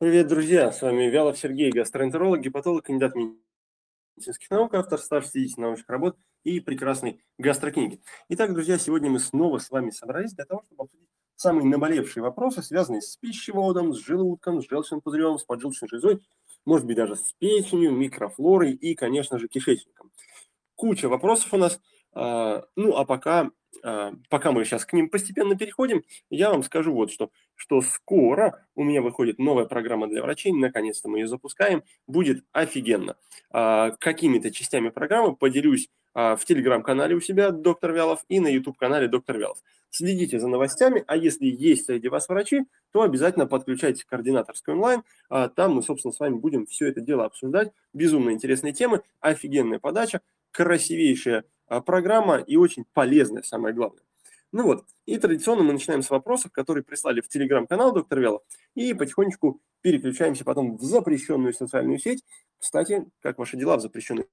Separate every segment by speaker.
Speaker 1: Привет, друзья! С вами Вялов Сергей, гастроэнтеролог, гепатолог, кандидат медицинских наук, автор 160 научных работ и прекрасной гастрокниги. Итак, друзья, сегодня мы снова с вами собрались для того, чтобы обсудить самые наболевшие вопросы, связанные с пищеводом, с желудком, с желчным пузырем, с поджелудочной железой, может быть, даже с печенью, микрофлорой и, конечно же, кишечником. Куча вопросов у нас. А, ну, а пока а, пока мы сейчас к ним постепенно переходим, я вам скажу вот что, что скоро у меня выходит новая программа для врачей, наконец-то мы ее запускаем, будет офигенно. А, какими-то частями программы поделюсь в телеграм-канале у себя доктор Вялов и на YouTube-канале доктор Вялов. Следите за новостями, а если есть среди вас врачи, то обязательно подключайтесь к координаторской онлайн. Там мы, собственно, с вами будем все это дело обсуждать. Безумно интересные темы, офигенная подача, красивейшая программа и очень полезная, самое главное. Ну вот, и традиционно мы начинаем с вопросов, которые прислали в телеграм-канал доктор Велов, и потихонечку переключаемся потом в запрещенную социальную сеть. Кстати, как ваши дела в запрещенной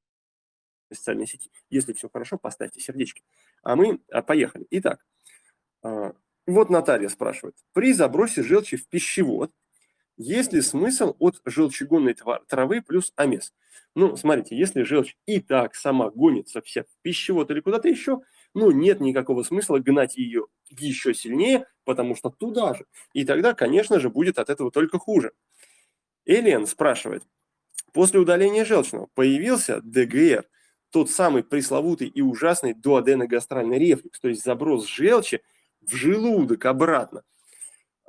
Speaker 1: социальной сети? Если все хорошо, поставьте сердечки. А мы а, поехали. Итак, а, вот Наталья спрашивает. При забросе желчи в пищевод есть ли смысл от желчегонной травы плюс амес? Ну, смотрите, если желчь и так сама гонится вся в пищевод или куда-то еще, ну, нет никакого смысла гнать ее еще сильнее, потому что туда же. И тогда, конечно же, будет от этого только хуже. Элен спрашивает, после удаления желчного появился ДГР, тот самый пресловутый и ужасный дуоденогастральный рефлюкс, то есть заброс желчи в желудок обратно.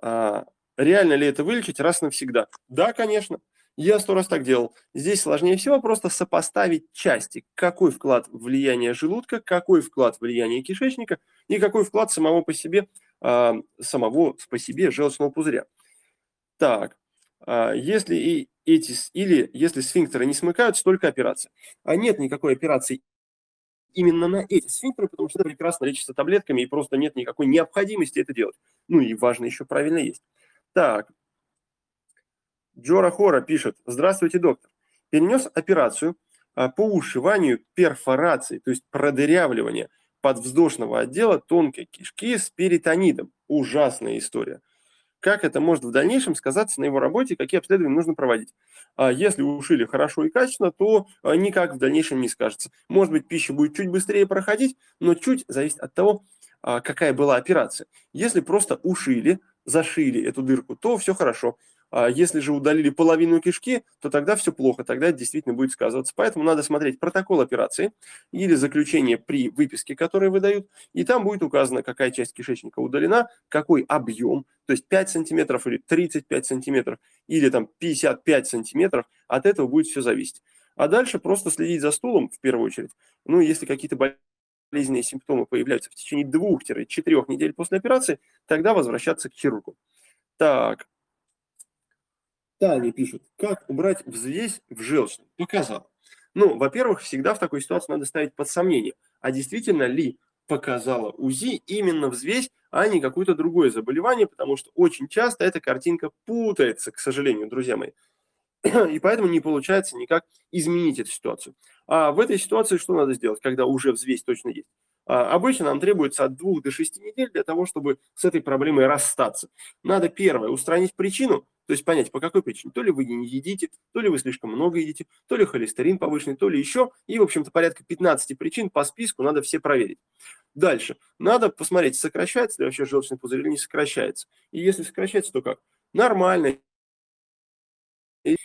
Speaker 1: А, Реально ли это вылечить раз навсегда? Да, конечно. Я сто раз так делал. Здесь сложнее всего просто сопоставить части. Какой вклад влияния желудка, какой вклад влияния кишечника и какой вклад самого по себе, э, самого по себе желчного пузыря. Так, э, если и эти, или если сфинктеры не смыкаются, только операция. А нет никакой операции именно на эти сфинктеры, потому что это прекрасно лечится таблетками и просто нет никакой необходимости это делать. Ну и важно еще правильно есть. Так. Джора Хора пишет. Здравствуйте, доктор. Перенес операцию а, по ушиванию перфорации, то есть продырявливания подвздошного отдела тонкой кишки с перитонидом. Ужасная история. Как это может в дальнейшем сказаться на его работе, какие обследования нужно проводить? А если ушили хорошо и качественно, то а, никак в дальнейшем не скажется. Может быть, пища будет чуть быстрее проходить, но чуть зависит от того, какая была операция. Если просто ушили, зашили эту дырку, то все хорошо. А если же удалили половину кишки, то тогда все плохо, тогда это действительно будет сказываться. Поэтому надо смотреть протокол операции или заключение при выписке, которые выдают, и там будет указано, какая часть кишечника удалена, какой объем, то есть 5 сантиметров или 35 сантиметров, или там 55 сантиметров, от этого будет все зависеть. А дальше просто следить за стулом в первую очередь. Ну, если какие-то болезненные симптомы появляются в течение двух-четырех недель после операции, тогда возвращаться к хирургу. Так. Таня пишет, как убрать взвесь в желчном? Показал. Ну, во-первых, всегда в такой ситуации надо ставить под сомнение, а действительно ли показала УЗИ именно взвесь, а не какое-то другое заболевание, потому что очень часто эта картинка путается, к сожалению, друзья мои. И поэтому не получается никак изменить эту ситуацию. А в этой ситуации что надо сделать, когда уже взвесь точно есть? А, обычно нам требуется от двух до шести недель для того, чтобы с этой проблемой расстаться. Надо первое, устранить причину, то есть понять, по какой причине. То ли вы не едите, то ли вы слишком много едите, то ли холестерин повышенный, то ли еще. И, в общем-то, порядка 15 причин по списку надо все проверить. Дальше. Надо посмотреть, сокращается ли вообще желчный пузырь или не сокращается. И если сокращается, то как? Нормально,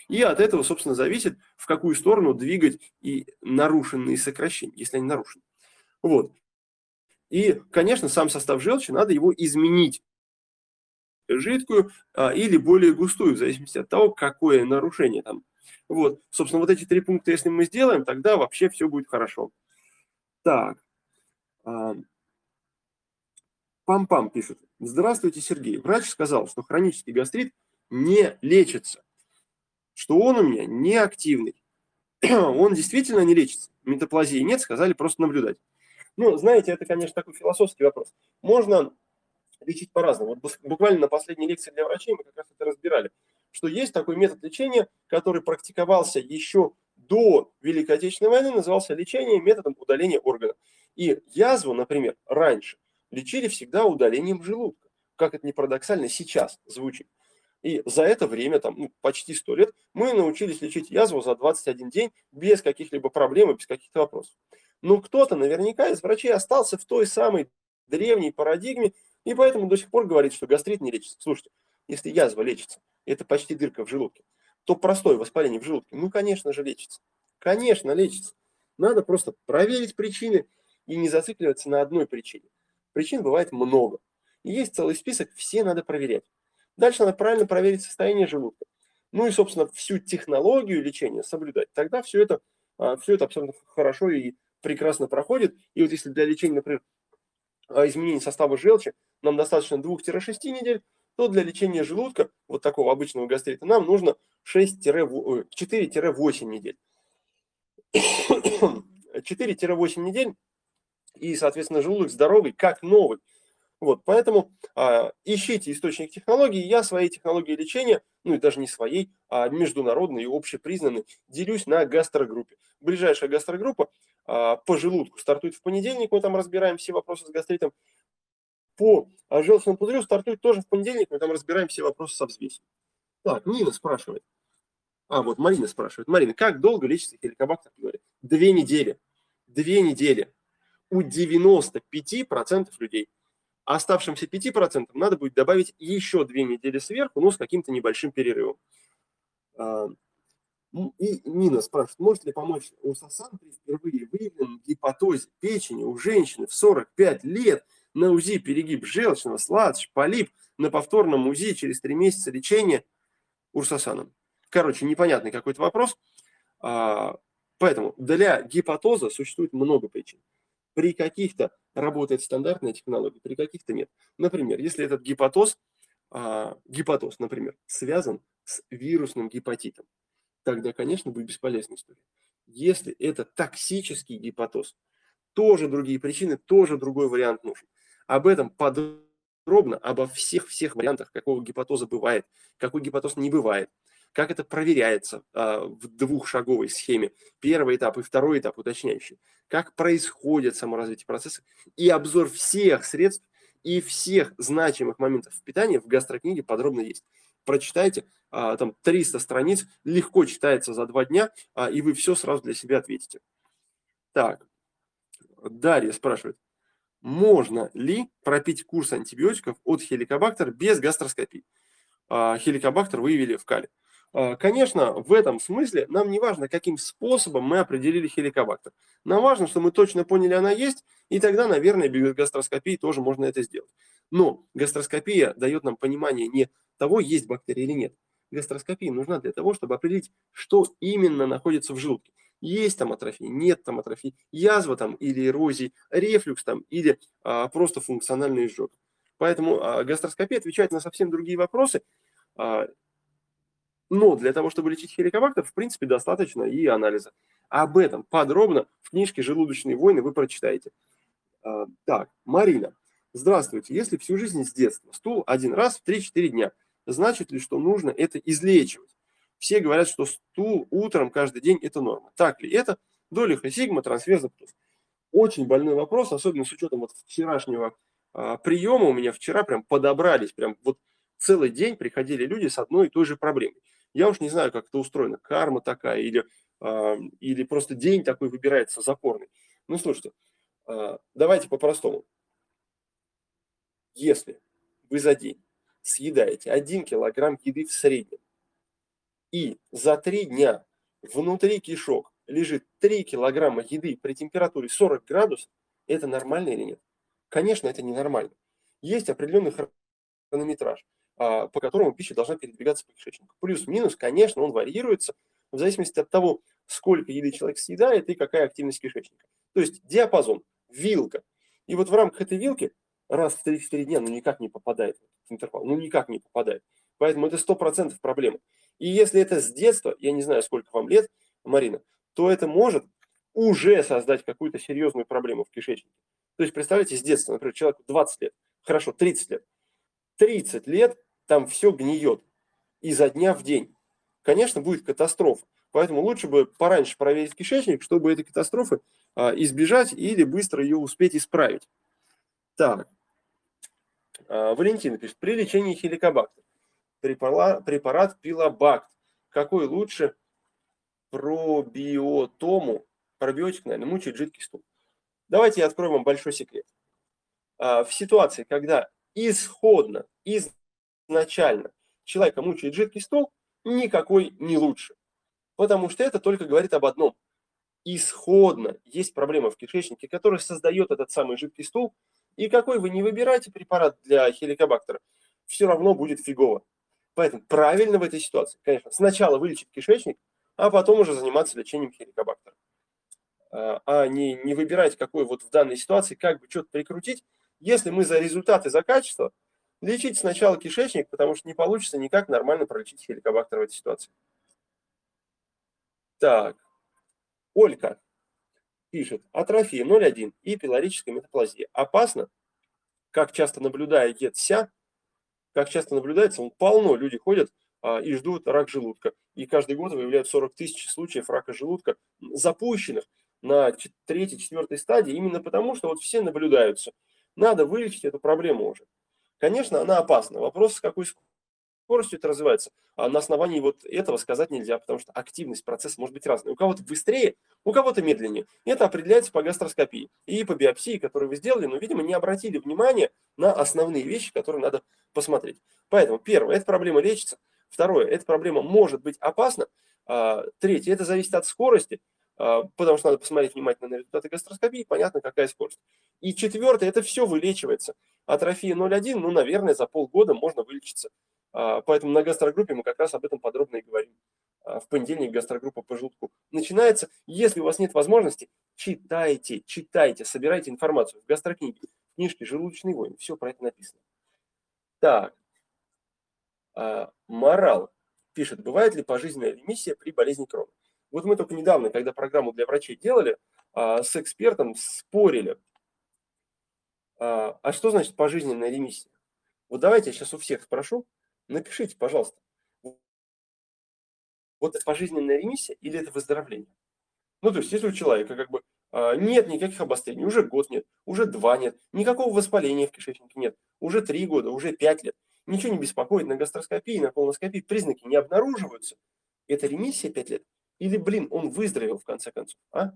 Speaker 1: и от этого, собственно, зависит, в какую сторону двигать и нарушенные сокращения, если они нарушены. Вот. И, конечно, сам состав желчи, надо его изменить жидкую а, или более густую, в зависимости от того, какое нарушение там. Вот, собственно, вот эти три пункта, если мы сделаем, тогда вообще все будет хорошо. Так. А, Пам-пам пишет. Здравствуйте, Сергей. Врач сказал, что хронический гастрит не лечится что он у меня неактивный. он действительно не лечится. Метаплазии нет, сказали просто наблюдать. Ну, знаете, это, конечно, такой философский вопрос. Можно лечить по-разному. Вот буквально на последней лекции для врачей мы как раз это разбирали, что есть такой метод лечения, который практиковался еще до Великой Отечественной войны, назывался лечение методом удаления органов. И язву, например, раньше лечили всегда удалением желудка. Как это не парадоксально сейчас звучит. И за это время, там, ну, почти 100 лет, мы научились лечить язву за 21 день без каких-либо проблем и без каких-то вопросов. Но кто-то наверняка из врачей остался в той самой древней парадигме, и поэтому до сих пор говорит, что гастрит не лечится. Слушайте, если язва лечится, это почти дырка в желудке, то простое воспаление в желудке, ну, конечно же, лечится. Конечно, лечится. Надо просто проверить причины и не зацикливаться на одной причине. Причин бывает много. И есть целый список, все надо проверять. Дальше надо правильно проверить состояние желудка. Ну и, собственно, всю технологию лечения соблюдать. Тогда все это, а, все это абсолютно хорошо и прекрасно проходит. И вот если для лечения, например, а, изменения состава желчи нам достаточно 2-6 недель, то для лечения желудка, вот такого обычного гастрита, нам нужно 4-8 недель. 4-8 недель, и, соответственно, желудок здоровый, как новый. Вот, поэтому а, ищите источник технологий. Я своей технологией лечения, ну и даже не своей, а международной и общепризнанной, делюсь на гастрогруппе. Ближайшая гастрогруппа а, по желудку стартует в понедельник, мы там разбираем все вопросы с гастритом. По желчному пузырю стартует тоже в понедельник, мы там разбираем все вопросы со взвесью. Так, Нина спрашивает. А, вот Марина спрашивает. Марина, как долго лечится хеликобактер пилори? Две недели. Две недели. У 95% людей оставшимся 5% надо будет добавить еще две недели сверху, но с каким-то небольшим перерывом. А, и Нина спрашивает, может ли помочь Усасан при впервые выявленном гепатозе печени у женщины в 45 лет на УЗИ перегиб желчного, сладж, полип, на повторном УЗИ через 3 месяца лечения урсасаном. Короче, непонятный какой-то вопрос. А, поэтому для гепатоза существует много причин. При каких-то работает стандартная технология, при каких-то нет. Например, если этот гепатоз, а, гепатоз, например, связан с вирусным гепатитом, тогда, конечно, будет бесполезная история. Если это токсический гепатоз, тоже другие причины, тоже другой вариант нужен. Об этом подробно, обо всех-всех вариантах, какого гепатоза бывает, какой гепатоз не бывает – как это проверяется а, в двухшаговой схеме. Первый этап и второй этап уточняющий. Как происходит саморазвитие процесса и обзор всех средств и всех значимых моментов в питании в гастрокниге подробно есть. Прочитайте, а, там 300 страниц, легко читается за два дня, а, и вы все сразу для себя ответите. Так, Дарья спрашивает, можно ли пропить курс антибиотиков от хеликобактер без гастроскопии? Хеликобактер выявили в кале. А, конечно, в этом смысле нам не важно, каким способом мы определили хеликобактер. Нам важно, что мы точно поняли, она есть, и тогда, наверное, без гастроскопии тоже можно это сделать. Но гастроскопия дает нам понимание не того, есть бактерия или нет. Гастроскопия нужна для того, чтобы определить, что именно находится в желудке. Есть там атрофия, нет там атрофии, язва там или эрозии, рефлюкс там или а, просто функциональный изжог. Поэтому а, гастроскопия отвечает на совсем другие вопросы. Но для того, чтобы лечить хеликобактер, в принципе, достаточно и анализа. Об этом подробно в книжке «Желудочные войны» вы прочитаете. А, так, Марина. Здравствуйте. Если всю жизнь с детства стул один раз в 3-4 дня, значит ли, что нужно это излечивать? Все говорят, что стул утром каждый день – это норма. Так ли это? Доля сигма, трансфер, заптоз. Очень больной вопрос, особенно с учетом вот вчерашнего а, приема. У меня вчера прям подобрались, прям вот целый день приходили люди с одной и той же проблемой. Я уж не знаю, как это устроено, карма такая или, э, или просто день такой выбирается запорный. Ну, слушайте, э, давайте по-простому. Если вы за день съедаете 1 килограмм еды в среднем, и за 3 дня внутри кишок лежит 3 килограмма еды при температуре 40 градусов, это нормально или нет? Конечно, это ненормально. Есть определенный хронометраж. А, по которому пища должна передвигаться по кишечнику. Плюс-минус, конечно, он варьируется в зависимости от того, сколько еды человек съедает и какая активность кишечника. То есть диапазон, вилка. И вот в рамках этой вилки раз в 3-4 дня ну никак не попадает в интервал, ну никак не попадает. Поэтому это 100% проблема. И если это с детства, я не знаю, сколько вам лет, Марина, то это может уже создать какую-то серьезную проблему в кишечнике. То есть, представляете, с детства, например, человеку 20 лет, хорошо, 30 лет, 30 лет там все гниет изо дня в день. Конечно, будет катастрофа. Поэтому лучше бы пораньше проверить кишечник, чтобы этой катастрофы а, избежать или быстро ее успеть исправить. Так. А, Валентина пишет, при лечении хеликобактер препарат, препарат пилобакт. Какой лучше пробиотому? Пробиотик, наверное, мучает жидкий стул. Давайте я открою вам большой секрет. А, в ситуации, когда исходно, изначально человека мучает жидкий стул, никакой не лучше. Потому что это только говорит об одном. Исходно есть проблема в кишечнике, которая создает этот самый жидкий стул. И какой вы не выбираете препарат для хеликобактера, все равно будет фигово. Поэтому правильно в этой ситуации, конечно, сначала вылечить кишечник, а потом уже заниматься лечением хеликобактера. А, а не, не выбирать, какой вот в данной ситуации, как бы что-то прикрутить. Если мы за результаты, за качество, лечить сначала кишечник, потому что не получится никак нормально пролечить хеликобактер в этой ситуации. Так, Олька пишет, атрофия 0,1 и пилорическая метаплазия. Опасно? Как часто наблюдая ЕДСЯ, как часто наблюдается, он полно, люди ходят а, и ждут рак желудка. И каждый год выявляют 40 тысяч случаев рака желудка, запущенных на третьей, четвертой стадии, именно потому, что вот все наблюдаются. Надо вылечить эту проблему уже. Конечно, она опасна. Вопрос, с какой скоростью это развивается. А на основании вот этого сказать нельзя, потому что активность процесса может быть разной. У кого-то быстрее, у кого-то медленнее. Это определяется по гастроскопии и по биопсии, которую вы сделали, но, видимо, не обратили внимания на основные вещи, которые надо посмотреть. Поэтому, первое, эта проблема лечится. Второе, эта проблема может быть опасна. А, третье, это зависит от скорости, потому что надо посмотреть внимательно на результаты гастроскопии, понятно, какая скорость. И четвертое, это все вылечивается. Атрофия 0,1, ну, наверное, за полгода можно вылечиться. А, поэтому на гастрогруппе мы как раз об этом подробно и говорим. А, в понедельник гастрогруппа по желудку начинается. Если у вас нет возможности, читайте, читайте, собирайте информацию в гастрокниге, в книжке «Желудочный войн». Все про это написано. Так. А, морал пишет, бывает ли пожизненная ремиссия при болезни Крона? Вот мы только недавно, когда программу для врачей делали, с экспертом спорили. А что значит пожизненная ремиссия? Вот давайте я сейчас у всех спрошу, Напишите, пожалуйста, вот это пожизненная ремиссия или это выздоровление? Ну, то есть, если у человека как бы а, нет никаких обострений, уже год нет, уже два нет, никакого воспаления в кишечнике нет, уже три года, уже пять лет, ничего не беспокоит на гастроскопии, на колоноскопии, признаки не обнаруживаются, это ремиссия пять лет? Или, блин, он выздоровел в конце концов, а?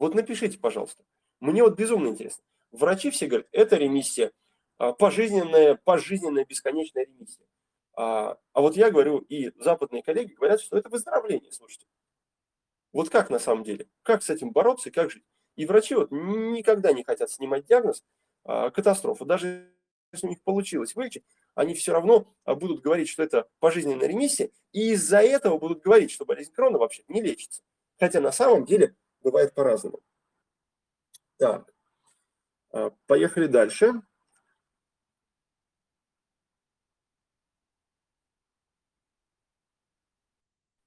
Speaker 1: Вот напишите, пожалуйста. Мне вот безумно интересно. Врачи все говорят, это ремиссия, а, пожизненная, пожизненная бесконечная ремиссия. А, а вот я говорю, и западные коллеги говорят, что это выздоровление, слушайте. Вот как на самом деле? Как с этим бороться как жить? И врачи вот никогда не хотят снимать диагноз а, катастрофа. Даже если у них получилось вылечить, они все равно а, будут говорить, что это пожизненная ремиссия, и из-за этого будут говорить, что болезнь Крона вообще не лечится. Хотя на самом деле бывает по-разному. Так, а, поехали дальше.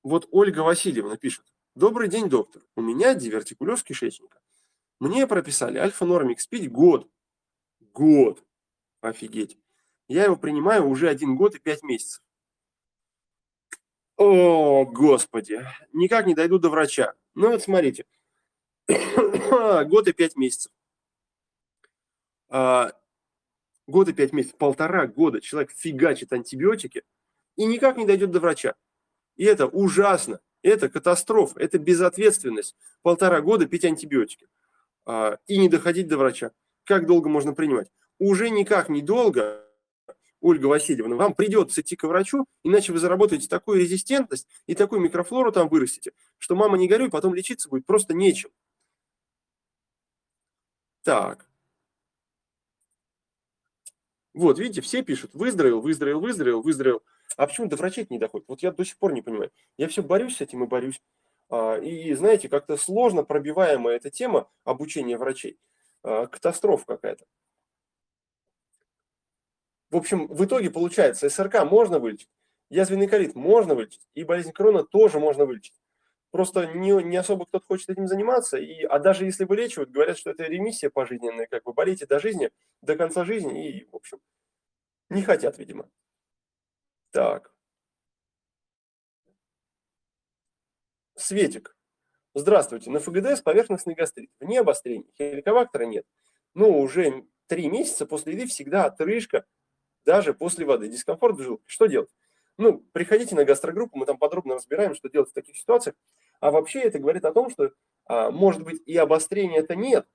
Speaker 1: Вот Ольга Васильевна пишет. Добрый день, доктор. У меня дивертикулез кишечника. Мне прописали альфа-нормикс пить год. Год. Офигеть. Я его принимаю уже один год и пять месяцев. О, господи. Никак не дойду до врача. Ну вот смотрите. год и пять месяцев. А, год и пять месяцев. Полтора года человек фигачит антибиотики и никак не дойдет до врача. И это ужасно, это катастрофа, это безответственность. Полтора года пить антибиотики а, и не доходить до врача. Как долго можно принимать? Уже никак не долго, Ольга Васильевна, вам придется идти к врачу, иначе вы заработаете такую резистентность и такую микрофлору там вырастите, что мама не горюй, потом лечиться будет просто нечем. Так. Вот, видите, все пишут, выздоровел, выздоровел, выздоровел, выздоровел. А почему до врачей не доходит? Вот я до сих пор не понимаю. Я все борюсь с этим и борюсь. А, и, знаете, как-то сложно пробиваемая эта тема обучения врачей. А, катастрофа какая-то. В общем, в итоге получается, СРК можно вылечить, язвенный колит можно вылечить, и болезнь крона тоже можно вылечить. Просто не, не особо кто-то хочет этим заниматься, и, а даже если вылечивают, говорят, что это ремиссия пожизненная, как бы болейте до жизни, до конца жизни, и, в общем, не хотят, видимо. Так. Светик. Здравствуйте. На ФГДС поверхностный гастрит. Вне обострения. Хеликобактера нет. Но уже три месяца после еды всегда отрыжка, даже после воды. Дискомфорт в желудке. Что делать? Ну, приходите на гастрогруппу, мы там подробно разбираем, что делать в таких ситуациях. А вообще это говорит о том, что, а, может быть, и обострения это нет,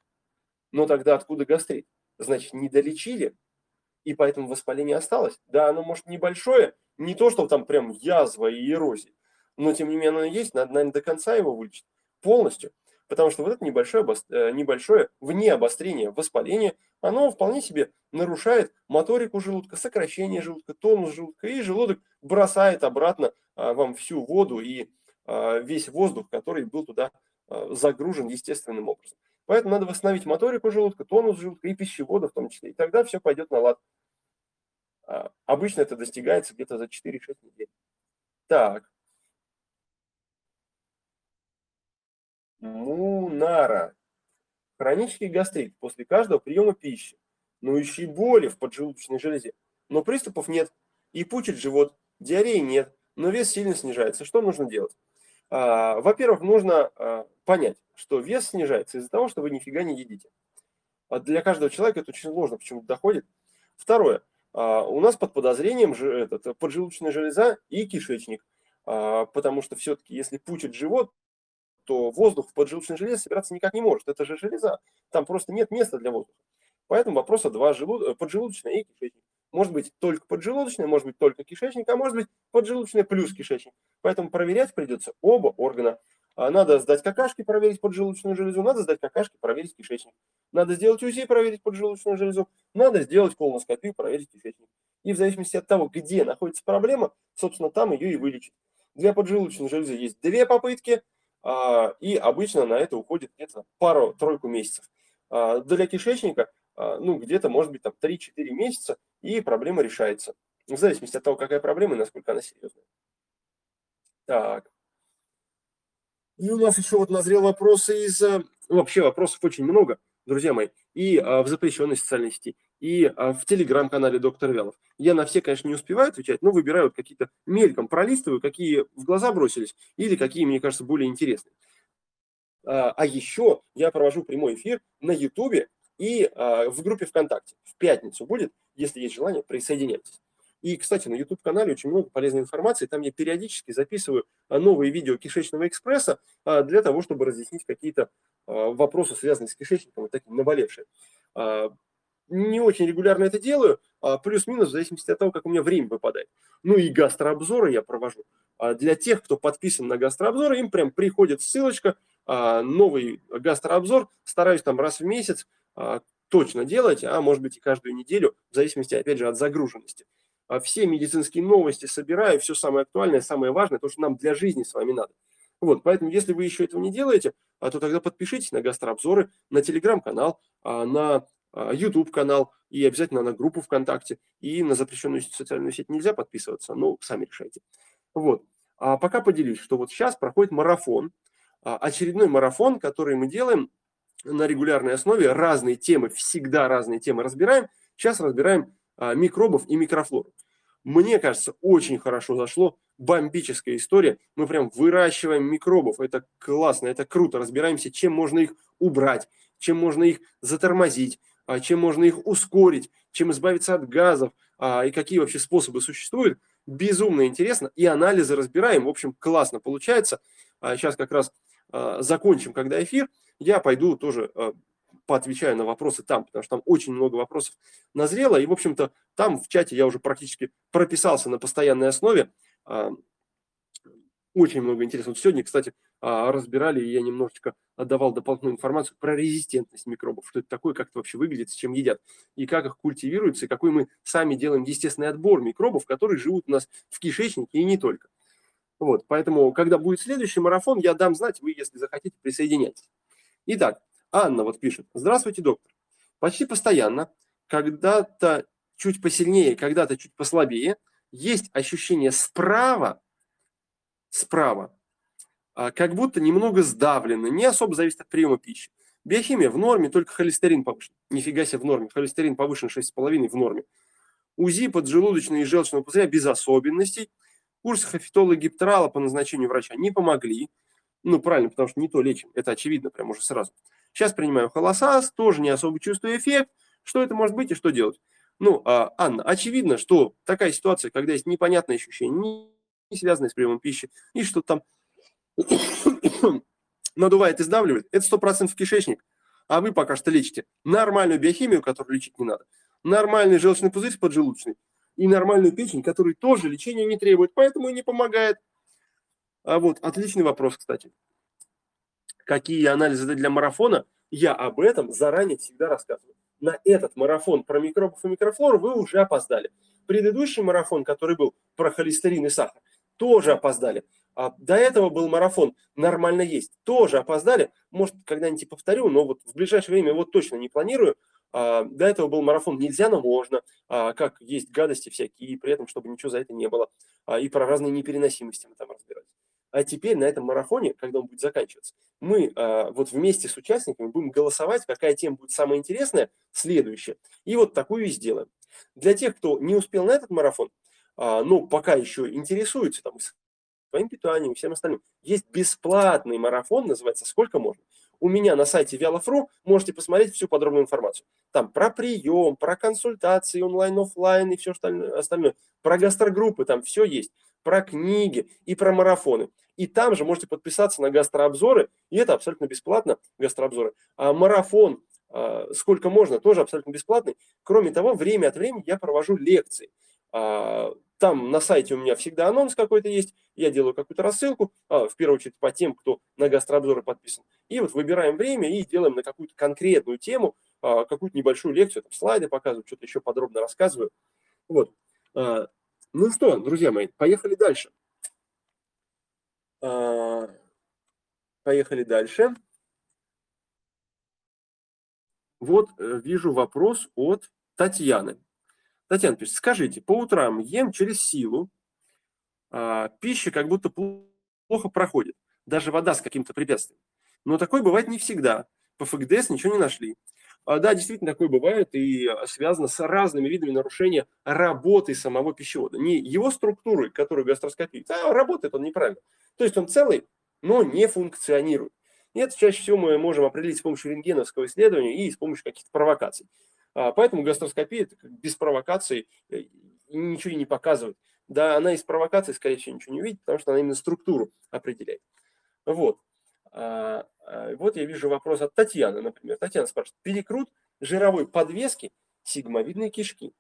Speaker 1: но тогда откуда гастрит? Значит, не долечили, и поэтому воспаление осталось. Да, оно может небольшое, не то, что там прям язва и эрозия, но тем не менее оно есть, надо, наверное, до конца его вылечить полностью. Потому что вот это небольшое, э, небольшое вне обострения воспаление, оно вполне себе нарушает моторику желудка, сокращение желудка, тонус желудка, и желудок бросает обратно а, вам всю воду и а, весь воздух, который был туда а, загружен естественным образом. Поэтому надо восстановить моторику желудка, тонус желудка и пищевода в том числе. И тогда все пойдет на лад. Обычно это достигается где-то за 4-6 недель. Так. Мунара. Хронический гастрит после каждого приема пищи. Ноющие боли в поджелудочной железе. Но приступов нет. И пучит живот. Диареи нет. Но вес сильно снижается. Что нужно делать? А, во-первых, нужно а, понять, что вес снижается из-за того, что вы нифига не едите. А для каждого человека это очень сложно почему-то доходит. Второе. У нас под подозрением этот, поджелудочная железа и кишечник. Потому что все-таки, если пучит живот, то воздух в поджелудочной железе собираться никак не может. Это же железа. Там просто нет места для воздуха. Поэтому вопроса два. Желуд... Поджелудочная и кишечник. Может быть только поджелудочная, может быть только кишечник, а может быть поджелудочная плюс кишечник. Поэтому проверять придется оба органа. А надо сдать какашки, проверить поджелудочную железу, надо сдать какашки, проверить кишечник. Надо сделать УЗИ, проверить поджелудочную железу, надо сделать колоноскопию, проверить кишечник. И в зависимости от того, где находится проблема, собственно, там ее и вылечить. Для поджелудочной железы есть две попытки, и обычно на это уходит где-то пару-тройку месяцев. А, для кишечника, ну, где-то, может быть, там 3-4 месяца, и проблема решается. В зависимости от того, какая проблема и насколько она серьезная. Так. И у нас еще вот назрел вопрос из... Э, вообще вопросов очень много, друзья мои. И а, в запрещенной социальной сети, и а, в телеграм-канале доктор Вялов. Я на все, конечно, не успеваю отвечать, но выбираю вот какие-то мельком, пролистываю, какие в глаза бросились, или какие, мне кажется, более интересные. А, а еще я провожу прямой эфир на Ютубе и в группе ВКонтакте. В пятницу будет, если есть желание, присоединяйтесь. И, кстати, на YouTube-канале очень много полезной информации. Там я периодически записываю а, новые видео кишечного экспресса а, для того, чтобы разъяснить какие-то а, вопросы, связанные с кишечником, вот такие наболевшие. Не очень регулярно это делаю, плюс-минус в зависимости от того, как у меня время выпадает. Ну и гастрообзоры я провожу. Для тех, кто подписан на гастрообзоры, им прям приходит ссылочка, новый гастрообзор. Стараюсь там раз в месяц точно делать, а может быть и каждую неделю, в зависимости, опять же, от загруженности. А все медицинские новости собираю, все самое актуальное, самое важное, то, что нам для жизни с вами надо. Вот, поэтому, если вы еще этого не делаете, а то тогда подпишитесь на гастрообзоры, на телеграм-канал, а, на YouTube-канал и обязательно на группу ВКонтакте. И на запрещенную социальную сеть нельзя подписываться, но сами решайте. Вот. А пока поделюсь, что вот сейчас проходит марафон, очередной марафон, который мы делаем на регулярной основе разные темы, всегда разные темы разбираем. Сейчас разбираем микробов и микрофлору. Мне кажется, очень хорошо зашло, бомбическая история. Мы прям выращиваем микробов, это классно, это круто. Разбираемся, чем можно их убрать, чем можно их затормозить, а, чем можно их ускорить, чем избавиться от газов а, и какие вообще способы существуют. Безумно интересно. И анализы разбираем. В общем, классно получается. Сейчас как раз закончим, когда эфир я пойду тоже поотвечаю на вопросы там, потому что там очень много вопросов назрело. И, в общем-то, там в чате я уже практически прописался на постоянной основе. А, очень много интересного. Сегодня, кстати, а, разбирали, и я немножечко отдавал дополнительную информацию про резистентность микробов, что это такое, как это вообще выглядит, с чем едят, и как их культивируется, и какой мы сами делаем естественный отбор микробов, которые живут у нас в кишечнике и не только. Вот, поэтому, когда будет следующий марафон, я дам знать, вы, если захотите, присоединяйтесь. Итак, Анна вот пишет. Здравствуйте, доктор. Почти постоянно, когда-то чуть посильнее, когда-то чуть послабее, есть ощущение справа, справа, а, как будто немного сдавлено, не особо зависит от приема пищи. Биохимия в норме, только холестерин повышен. Нифига себе в норме. Холестерин повышен 6,5 в норме. УЗИ поджелудочного и желчного пузыря без особенностей. Курсы хафитола гиптрала по назначению врача не помогли. Ну, правильно, потому что не то лечим. Это очевидно прям уже сразу. Сейчас принимаю холосаз, тоже не особо чувствую эффект. Что это может быть и что делать? Ну, а, Анна, очевидно, что такая ситуация, когда есть непонятное ощущение, не связанное с приемом пищи, и что там надувает и сдавливает, это 100% кишечник. А вы пока что лечите нормальную биохимию, которую лечить не надо, нормальный желчный пузырь поджелудочный и нормальную печень, который тоже лечения не требует, поэтому и не помогает. А вот, отличный вопрос, кстати. Какие анализы для марафона? Я об этом заранее всегда рассказываю на этот марафон про микробов и микрофлору вы уже опоздали. Предыдущий марафон, который был про холестерин и сахар, тоже опоздали. А до этого был марафон «Нормально есть». Тоже опоздали. Может, когда-нибудь повторю, но вот в ближайшее время вот точно не планирую. А, до этого был марафон «Нельзя, но можно». А, как есть гадости всякие, и при этом, чтобы ничего за это не было. А, и про разные непереносимости мы там разбирались. А теперь на этом марафоне, когда он будет заканчиваться, мы а, вот вместе с участниками будем голосовать, какая тема будет самая интересная, следующая. И вот такую и сделаем. Для тех, кто не успел на этот марафон, а, но пока еще интересуется там, своим питанием и всем остальным, есть бесплатный марафон, называется «Сколько можно?». У меня на сайте Вялов.ру можете посмотреть всю подробную информацию. Там про прием, про консультации онлайн-офлайн и все остальное. Про гастрогруппы, там все есть про книги и про марафоны. И там же можете подписаться на гастрообзоры, и это абсолютно бесплатно, гастрообзоры. А марафон, а, сколько можно, тоже абсолютно бесплатный. Кроме того, время от времени я провожу лекции. А, там на сайте у меня всегда анонс какой-то есть, я делаю какую-то рассылку, а, в первую очередь по тем, кто на гастрообзоры подписан. И вот выбираем время и делаем на какую-то конкретную тему, какую-то небольшую лекцию, там слайды показываю, что-то еще подробно рассказываю. Вот. Ну что, друзья мои, поехали дальше. А, поехали дальше. Вот э, вижу вопрос от Татьяны. Татьяна пишет, скажите, по утрам ем через силу, а, пища как будто плохо проходит, даже вода с каким-то препятствием. Но такое бывает не всегда. По ФГДС ничего не нашли. А, да, действительно, такое бывает и а, связано с разными видами нарушения работы самого пищевода. Не его структуры, которую гастроскопия, а работает он неправильно. То есть он целый, но не функционирует. И это чаще всего мы можем определить с помощью рентгеновского исследования и с помощью каких-то провокаций. А, поэтому гастроскопия без провокаций э, ничего не показывает. Да, она из провокаций, скорее всего, ничего не увидит, потому что она именно структуру определяет. Вот. А, вот я вижу вопрос от Татьяны, например. Татьяна спрашивает, перекрут жировой подвески сигмовидной кишки.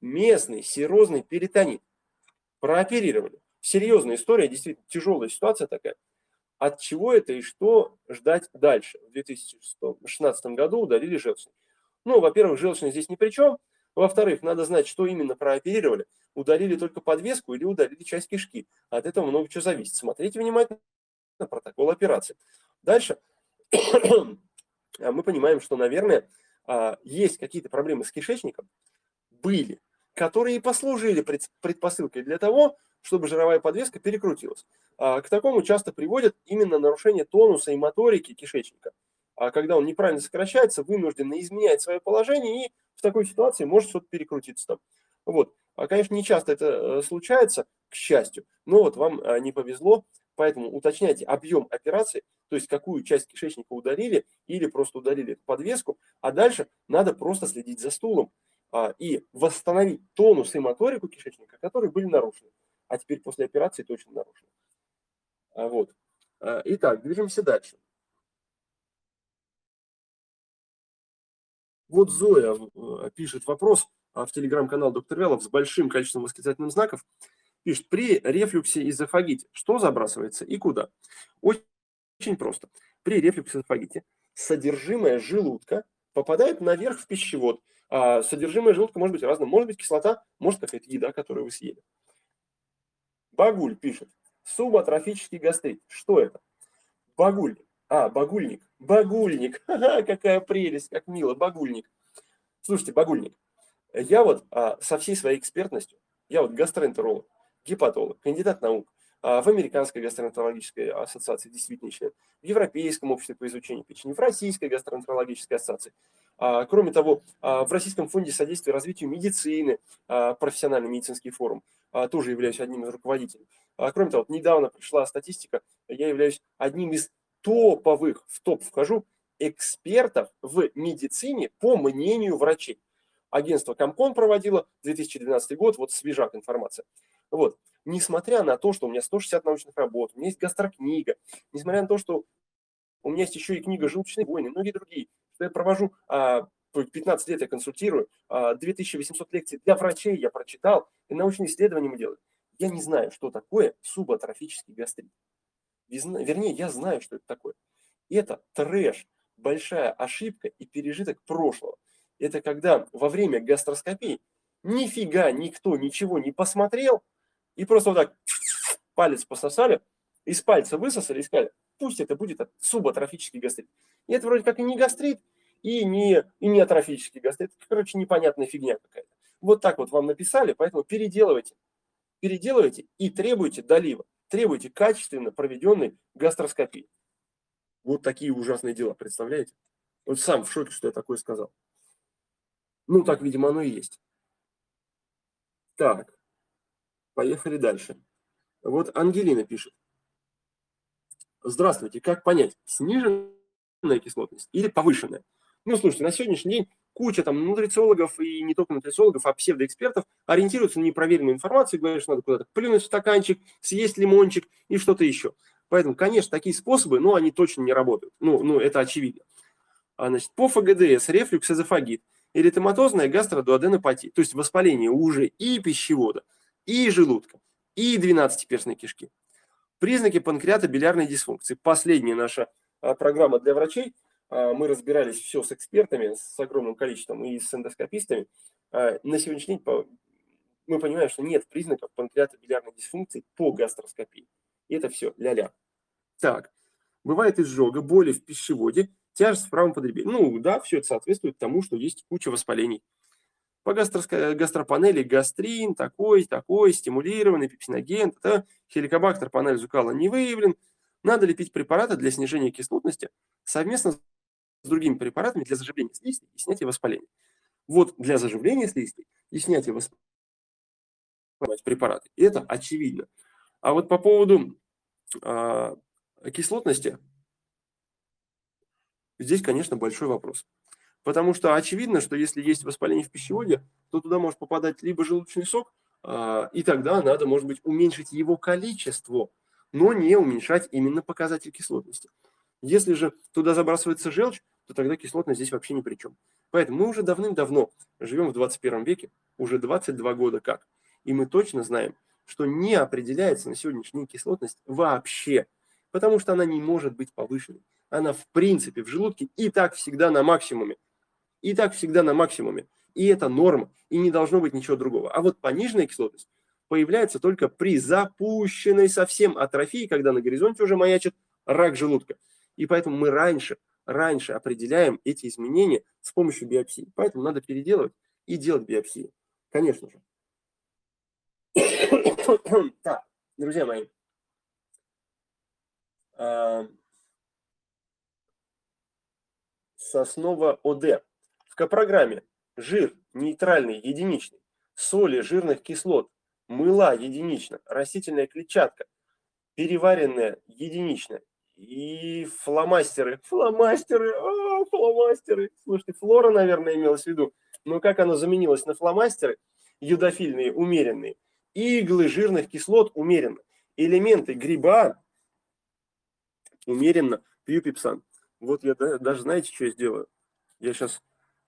Speaker 1: Местный серозный перитонит. Прооперировали. Серьезная история, действительно тяжелая ситуация такая. От чего это и что ждать дальше? В 2016 году удалили желчный. Ну, во-первых, желчный здесь ни при чем. Во-вторых, надо знать, что именно прооперировали. Удалили только подвеску или удалили часть кишки. От этого много чего зависит. Смотрите внимательно протокол операции. Дальше мы понимаем, что, наверное, а, есть какие-то проблемы с кишечником, были, которые и послужили предпосылкой для того, чтобы жировая подвеска перекрутилась. А, к такому часто приводит именно нарушение тонуса и моторики кишечника. А когда он неправильно сокращается, вынужден изменять свое положение, и в такой ситуации может что-то перекрутиться там. Вот. Конечно, не часто это э, случается, к счастью, но вот вам не повезло, Поэтому уточняйте объем операции, то есть какую часть кишечника удалили или просто удалили подвеску, а дальше надо просто следить за стулом а, и восстановить тонус и моторику кишечника, которые были нарушены, а теперь после операции точно нарушены. А, вот. А, итак, движемся дальше. Вот Зоя э, пишет вопрос в телеграм-канал доктор Вялов с большим количеством восклицательных знаков. Пишет, при рефлюксе эзофагите что забрасывается и куда? Очень, просто. При рефлюксе эзофагите содержимое желудка попадает наверх в пищевод. А содержимое желудка может быть разным. Может быть кислота, может какая-то еда, которую вы съели. Багуль пишет. Субатрофический гастрит. Что это? Багуль. А, багульник. Багульник. Ха-ха, какая прелесть, как мило. Багульник. Слушайте, багульник. Я вот а, со всей своей экспертностью, я вот гастроэнтеролог, гепатолог, кандидат наук, а, в Американской гастроэнтерологической ассоциации действительно член, в Европейском обществе по изучению печени, в Российской гастроэнтерологической ассоциации. А, кроме того, а, в Российском фонде содействия развитию медицины, профессиональный медицинский форум, тоже являюсь одним из руководителей. Кроме того, недавно пришла статистика, я являюсь одним из топовых, в топ вхожу, экспертов в медицине по мнению врачей. агентство Комкон проводило, 2012 год, вот свежак информация. Вот. Несмотря на то, что у меня 160 научных работ, у меня есть гастрокнига, несмотря на то, что у меня есть еще и книга «Желудочные войны», многие другие, что я провожу, 15 а, лет я консультирую, 2800 а, лекций для врачей я прочитал, и научные исследования мы делаем. Я не знаю, что такое субатрофический гастрит. Вернее, я знаю, что это такое. Это трэш, большая ошибка и пережиток прошлого. Это когда во время гастроскопии нифига никто ничего не посмотрел, и просто вот так палец пососали, из пальца высосали и сказали, пусть это будет субатрофический гастрит. И это вроде как и не гастрит, и не, и не атрофический гастрит. Короче, непонятная фигня какая-то. Вот так вот вам написали, поэтому переделывайте. Переделывайте и требуйте долива. Требуйте качественно проведенной гастроскопии. Вот такие ужасные дела, представляете? Вот сам в шоке, что я такое сказал. Ну, так, видимо, оно и есть. Так, поехали дальше. Вот Ангелина пишет. Здравствуйте, как понять, сниженная кислотность или повышенная? Ну, слушайте, на сегодняшний день куча там нутрициологов и не только нутрициологов, а псевдоэкспертов ориентируются на непроверенную информацию, говорят, что надо куда-то плюнуть в стаканчик, съесть лимончик и что-то еще. Поэтому, конечно, такие способы, но они точно не работают. Ну, ну это очевидно. А, значит, по ФГДС, рефлюкс, эзофагит, эритематозная гастродуоденопатия, то есть воспаление уже и пищевода, и желудка, и 12-перстной кишки. Признаки панкреата билярной дисфункции. Последняя наша а, программа для врачей. А, мы разбирались все с экспертами, с огромным количеством, и с эндоскопистами. А, на сегодняшний день мы понимаем, что нет признаков панкреата билярной дисфункции по гастроскопии. И это все ля-ля. Так, бывает изжога, боли в пищеводе, тяжесть в правом подреберье. Ну да, все это соответствует тому, что есть куча воспалений. По гастропанели гастрин, такой, такой, стимулированный, пепсиноген, да, хеликобактер по анализу кала не выявлен. Надо ли пить препараты для снижения кислотности совместно с другими препаратами для заживления слизистой и снятия воспаления. Вот для заживления слизистой и снятия воспаления препараты. Это очевидно. А вот по поводу э, кислотности, здесь, конечно, большой вопрос. Потому что очевидно, что если есть воспаление в пищеводе, то туда может попадать либо желудочный сок, э, и тогда надо, может быть, уменьшить его количество, но не уменьшать именно показатель кислотности. Если же туда забрасывается желчь, то тогда кислотность здесь вообще ни при чем. Поэтому мы уже давным-давно живем в 21 веке, уже 22 года как. И мы точно знаем, что не определяется на сегодняшний день кислотность вообще, потому что она не может быть повышенной. Она в принципе в желудке и так всегда на максимуме. И так всегда на максимуме. И это норма, и не должно быть ничего другого. А вот пониженная кислотность появляется только при запущенной совсем атрофии, когда на горизонте уже маячит рак желудка. И поэтому мы раньше, раньше определяем эти изменения с помощью биопсии. Поэтому надо переделывать и делать биопсии. Конечно же. Так, друзья мои. А, Соснова ОД. К-программе жир нейтральный, единичный, соли, жирных кислот, мыла единично, растительная клетчатка, переваренная единично и фломастеры. Фломастеры, а, фломастеры. Слушайте, флора, наверное, имелась в виду. Но как оно заменилось на фломастеры, юдофильные, умеренные, иглы жирных кислот умеренно. Элементы гриба умеренно пью пипсан. Вот я даже, знаете, что я сделаю? Я сейчас,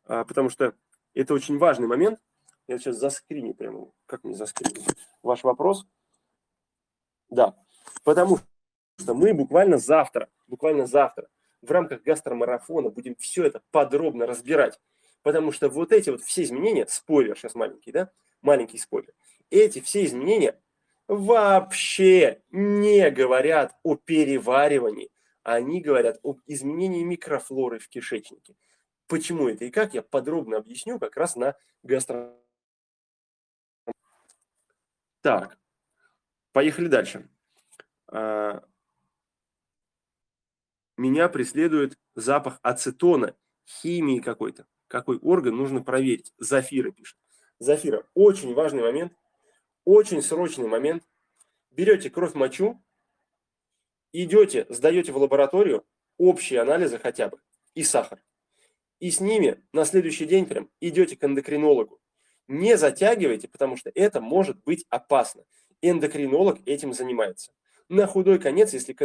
Speaker 1: потому что это очень важный момент, я сейчас заскриню прямо, как мне заскринить? Ваш вопрос? Да, потому что мы буквально завтра, буквально завтра в рамках гастромарафона будем все это подробно разбирать. Потому что вот эти вот все изменения, спойлер сейчас маленький, да, маленький спойлер, эти все изменения вообще не говорят о переваривании, они говорят об изменении микрофлоры в кишечнике. Почему это и как, я подробно объясню как раз на гастро... Так, поехали дальше. А, меня преследует запах ацетона, химии какой-то. Какой орган нужно проверить? Зафира пишет. Зафира, очень важный момент – очень срочный момент. Берете кровь мочу, идете, сдаете в лабораторию общие анализы хотя бы и сахар. И с ними на следующий день прям идете к эндокринологу. Не затягивайте, потому что это может быть опасно. Эндокринолог этим занимается. На худой конец, если к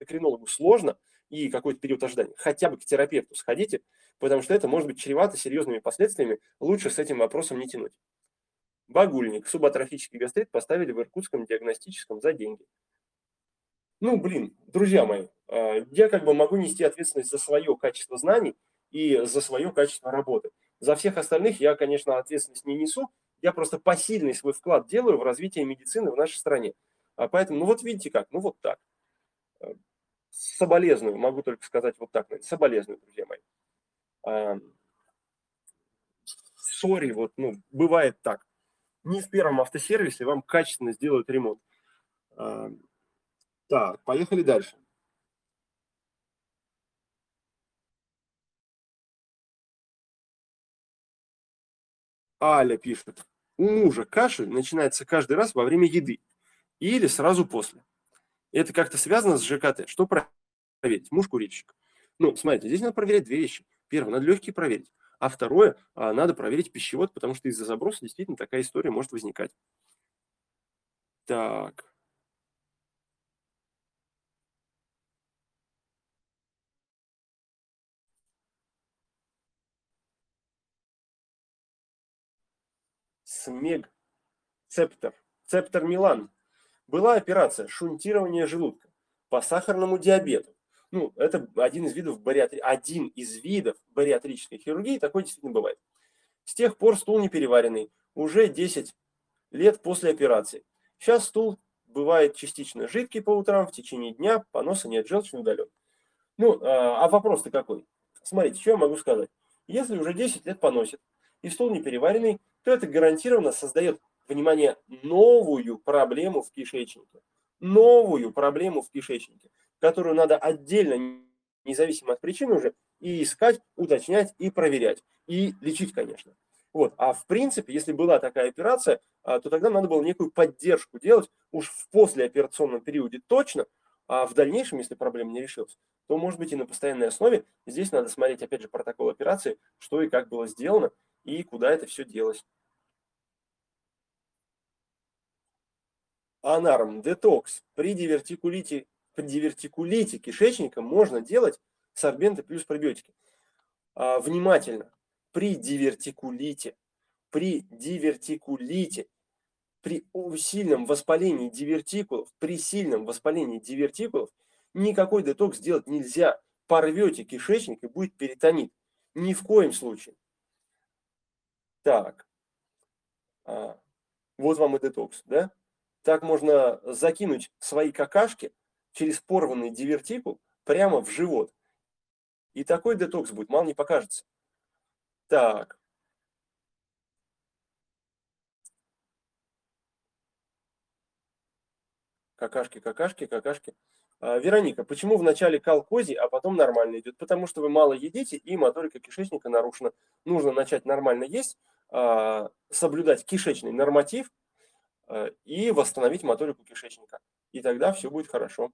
Speaker 1: эндокринологу сложно и какой-то период ожидания, хотя бы к терапевту сходите, потому что это может быть чревато серьезными последствиями. Лучше с этим вопросом не тянуть. Багульник, субатрофический гастрит поставили в Иркутском диагностическом за деньги. Ну, блин, друзья мои, а, я как бы могу нести ответственность за свое качество знаний и за свое качество работы. За всех остальных я, конечно, ответственность не несу, я просто посильный свой вклад делаю в развитие медицины в нашей стране. А поэтому, ну вот видите как, ну вот так. А, соболезную, могу только сказать вот так, соболезную, друзья мои. Сори, вот, ну, бывает так. Не в первом автосервисе вам качественно сделают ремонт. Так, поехали дальше. Аля пишет. У мужа кашель начинается каждый раз во время еды или сразу после. Это как-то связано с ЖКТ. Что проверить? Муж курильщик. Ну, смотрите, здесь надо проверять две вещи. Первое, надо легкие проверить. А второе, а, надо проверить пищевод, потому что из-за заброса действительно такая история может возникать. Так. СМЕГ, Цептор, Цептор Милан. Была операция шунтирования желудка по сахарному диабету. Ну, это один из видов бариатри... один из видов бариатрической хирургии, такой действительно бывает. С тех пор стул не переваренный, уже 10 лет после операции. Сейчас стул бывает частично жидкий по утрам, в течение дня, поноса нет, желчный удален. Ну, а, а вопрос-то какой? Смотрите, что я могу сказать. Если уже 10 лет поносит, и стул не переваренный, то это гарантированно создает, внимание, новую проблему в кишечнике. Новую проблему в кишечнике, которую надо отдельно, независимо от причины уже, и искать, уточнять и проверять. И лечить, конечно. Вот. А в принципе, если была такая операция, а, то тогда надо было некую поддержку делать уж в послеоперационном периоде точно, а в дальнейшем, если проблема не решилась, то может быть и на постоянной основе. Здесь надо смотреть, опять же, протокол операции, что и как было сделано, и куда это все делось. Анарм, детокс. При дивертикулите, при дивертикулите кишечника можно делать сорбенты плюс пробиотики. А, внимательно. При дивертикулите, при дивертикулите, при сильном воспалении дивертикулов, при сильном воспалении дивертикулов никакой детокс сделать нельзя. Порвете кишечник и будет перитонит. Ни в коем случае. Так. А, вот вам и детокс, да? Так можно закинуть свои какашки через порванный дивертикул прямо в живот. И такой детокс будет, мало не покажется. Так. Какашки, какашки, какашки. А, Вероника, почему в начале а потом нормально идет? Потому что вы мало едите и моторика кишечника нарушена. Нужно начать нормально есть, а, соблюдать кишечный норматив и восстановить моторику кишечника. И тогда все будет хорошо.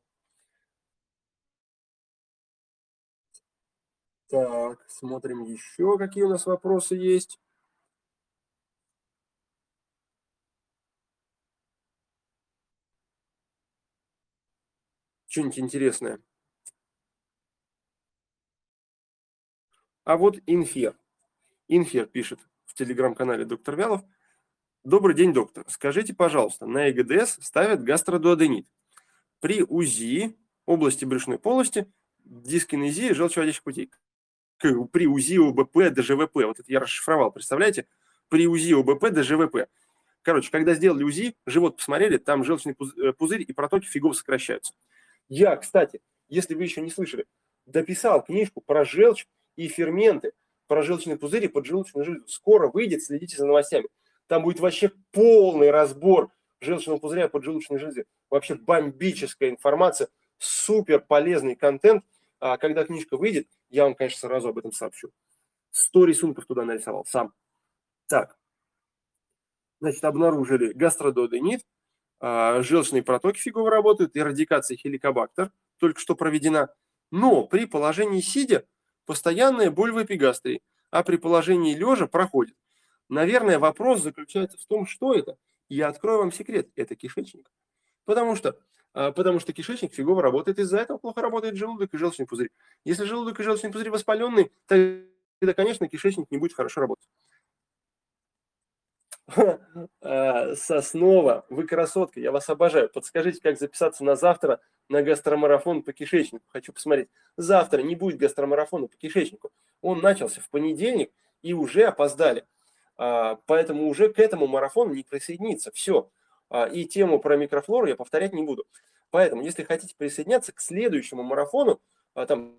Speaker 1: Так, смотрим еще, какие у нас вопросы есть. что-нибудь интересное. А вот Инфер. Инфер пишет в телеграм-канале доктор Вялов. Добрый день, доктор. Скажите, пожалуйста, на ЭГДС ставят гастродуоденит. При УЗИ области брюшной полости, дискинезии желчеводящих путей. При УЗИ ОБП, ДЖВП. Вот это я расшифровал, представляете? При УЗИ ОБП, ДЖВП. Короче, когда сделали УЗИ, живот посмотрели, там желчный э, пузырь и протоки фигово сокращаются. Я, кстати, если вы еще не слышали, дописал книжку про желчь и ферменты, про желчный пузырь и поджелудочную железу. Скоро выйдет, следите за новостями. Там будет вообще полный разбор желчного пузыря поджелудочной железы. Вообще бомбическая информация, супер полезный контент. А когда книжка выйдет, я вам, конечно, сразу об этом сообщу. Сто рисунков туда нарисовал сам. Так, значит, обнаружили гастрододенит, а, желчные протоки фигово работают, эрадикация хеликобактер только что проведена. Но при положении сидя постоянная боль в эпигастрии, а при положении лежа проходит. Наверное, вопрос заключается в том, что это. Я открою вам секрет. Это кишечник. Потому что, а, потому что кишечник фигово работает, из-за этого плохо работает желудок и желчный пузырь. Если желудок и желчный пузырь воспаленный, тогда, конечно, кишечник не будет хорошо работать. А, Соснова, вы красотка, я вас обожаю. Подскажите, как записаться на завтра на гастромарафон по кишечнику. Хочу посмотреть. Завтра не будет гастромарафона по кишечнику. Он начался в понедельник и уже опоздали. А, поэтому уже к этому марафону не присоединиться. Все. А, и тему про микрофлору я повторять не буду. Поэтому, если хотите присоединяться к следующему марафону, там,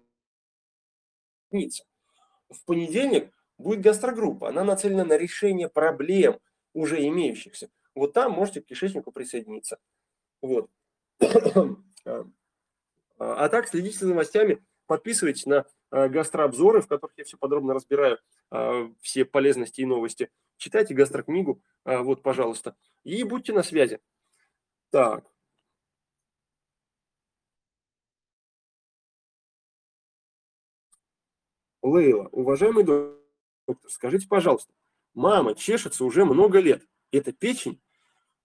Speaker 1: в понедельник будет гастрогруппа. Она нацелена на решение проблем, уже имеющихся. Вот там можете к кишечнику присоединиться. Вот. А, а так, следите за новостями, подписывайтесь на а, гастрообзоры, в которых я все подробно разбираю, а, все полезности и новости. Читайте гастрокнигу, вот, пожалуйста, и будьте на связи. Так. Лейла, уважаемый доктор, скажите, пожалуйста, мама чешется уже много лет. Это печень?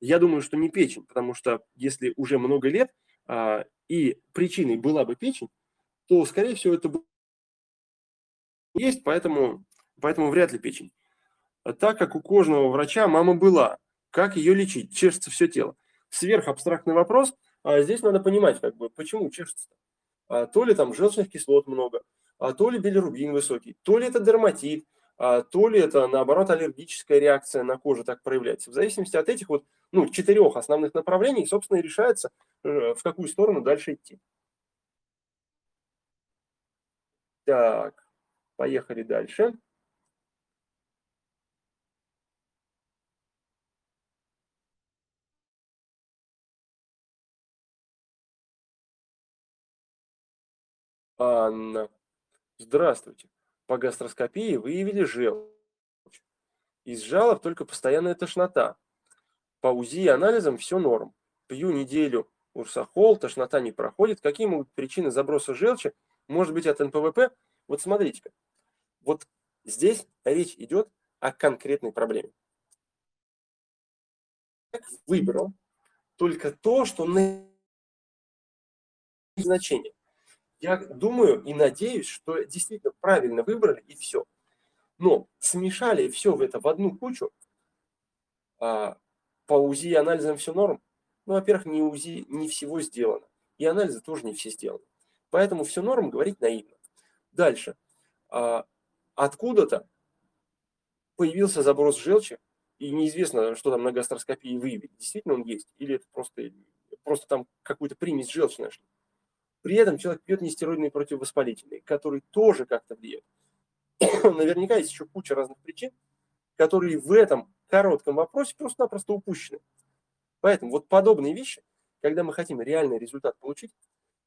Speaker 1: Я думаю, что не печень, потому что если уже много лет а, и причиной была бы печень, то, скорее всего, это есть, поэтому, поэтому вряд ли печень. А так как у кожного врача мама была, как ее лечить? Чешется все тело. Сверхабстрактный вопрос. А здесь надо понимать, как бы, почему чешется. А, то ли там желчных кислот много, а то ли билирубин высокий, то ли это дерматит, а, то ли это, наоборот, аллергическая реакция на кожу так проявляется. В зависимости от этих вот, ну, четырех основных направлений, собственно, и решается, э, в какую сторону дальше идти. Так, поехали дальше. Анна, здравствуйте по гастроскопии выявили желчь. Из жалоб только постоянная тошнота. По УЗИ и анализам все норм. Пью неделю урсахол, тошнота не проходит. Какие могут причины заброса желчи? Может быть от НПВП? Вот смотрите-ка. Вот здесь речь идет о конкретной проблеме. Выбрал только то, что на значение. Я думаю и надеюсь, что действительно правильно выбрали и все. Но смешали все в это в одну кучу, а, по УЗИ и анализам все норм. Ну, во-первых, не УЗИ, не всего сделано. И анализы тоже не все сделаны. Поэтому все норм говорить наивно. Дальше. А, откуда-то появился заброс желчи, и неизвестно, что там на гастроскопии выявить. Действительно он есть, или это просто, просто там какую-то примесь желчи нашли. При этом человек пьет нестероидные противовоспалительные, которые тоже как-то влияют. Наверняка есть еще куча разных причин, которые в этом коротком вопросе просто-напросто упущены. Поэтому вот подобные вещи, когда мы хотим реальный результат получить,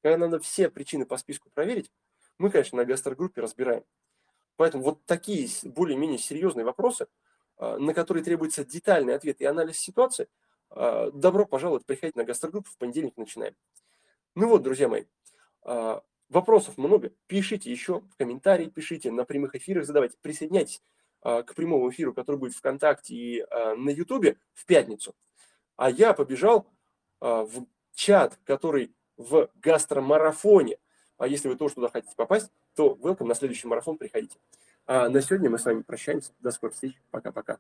Speaker 1: когда надо все причины по списку проверить, мы, конечно, на гастрогруппе разбираем. Поэтому вот такие более-менее серьезные вопросы, а, на которые требуется детальный ответ и анализ ситуации, а, добро пожаловать, приходите на гастрогруппу, в понедельник начинаем. Ну вот, друзья мои, а, вопросов много. Пишите еще в комментарии, пишите на прямых эфирах, задавайте. Присоединяйтесь к прямому эфиру, который будет ВКонтакте и на Ютубе в пятницу. А я побежал в чат, который в гастромарафоне. А если вы тоже туда хотите попасть, то welcome на следующий марафон приходите. А на сегодня мы с вами прощаемся. До скорых встреч. Пока-пока.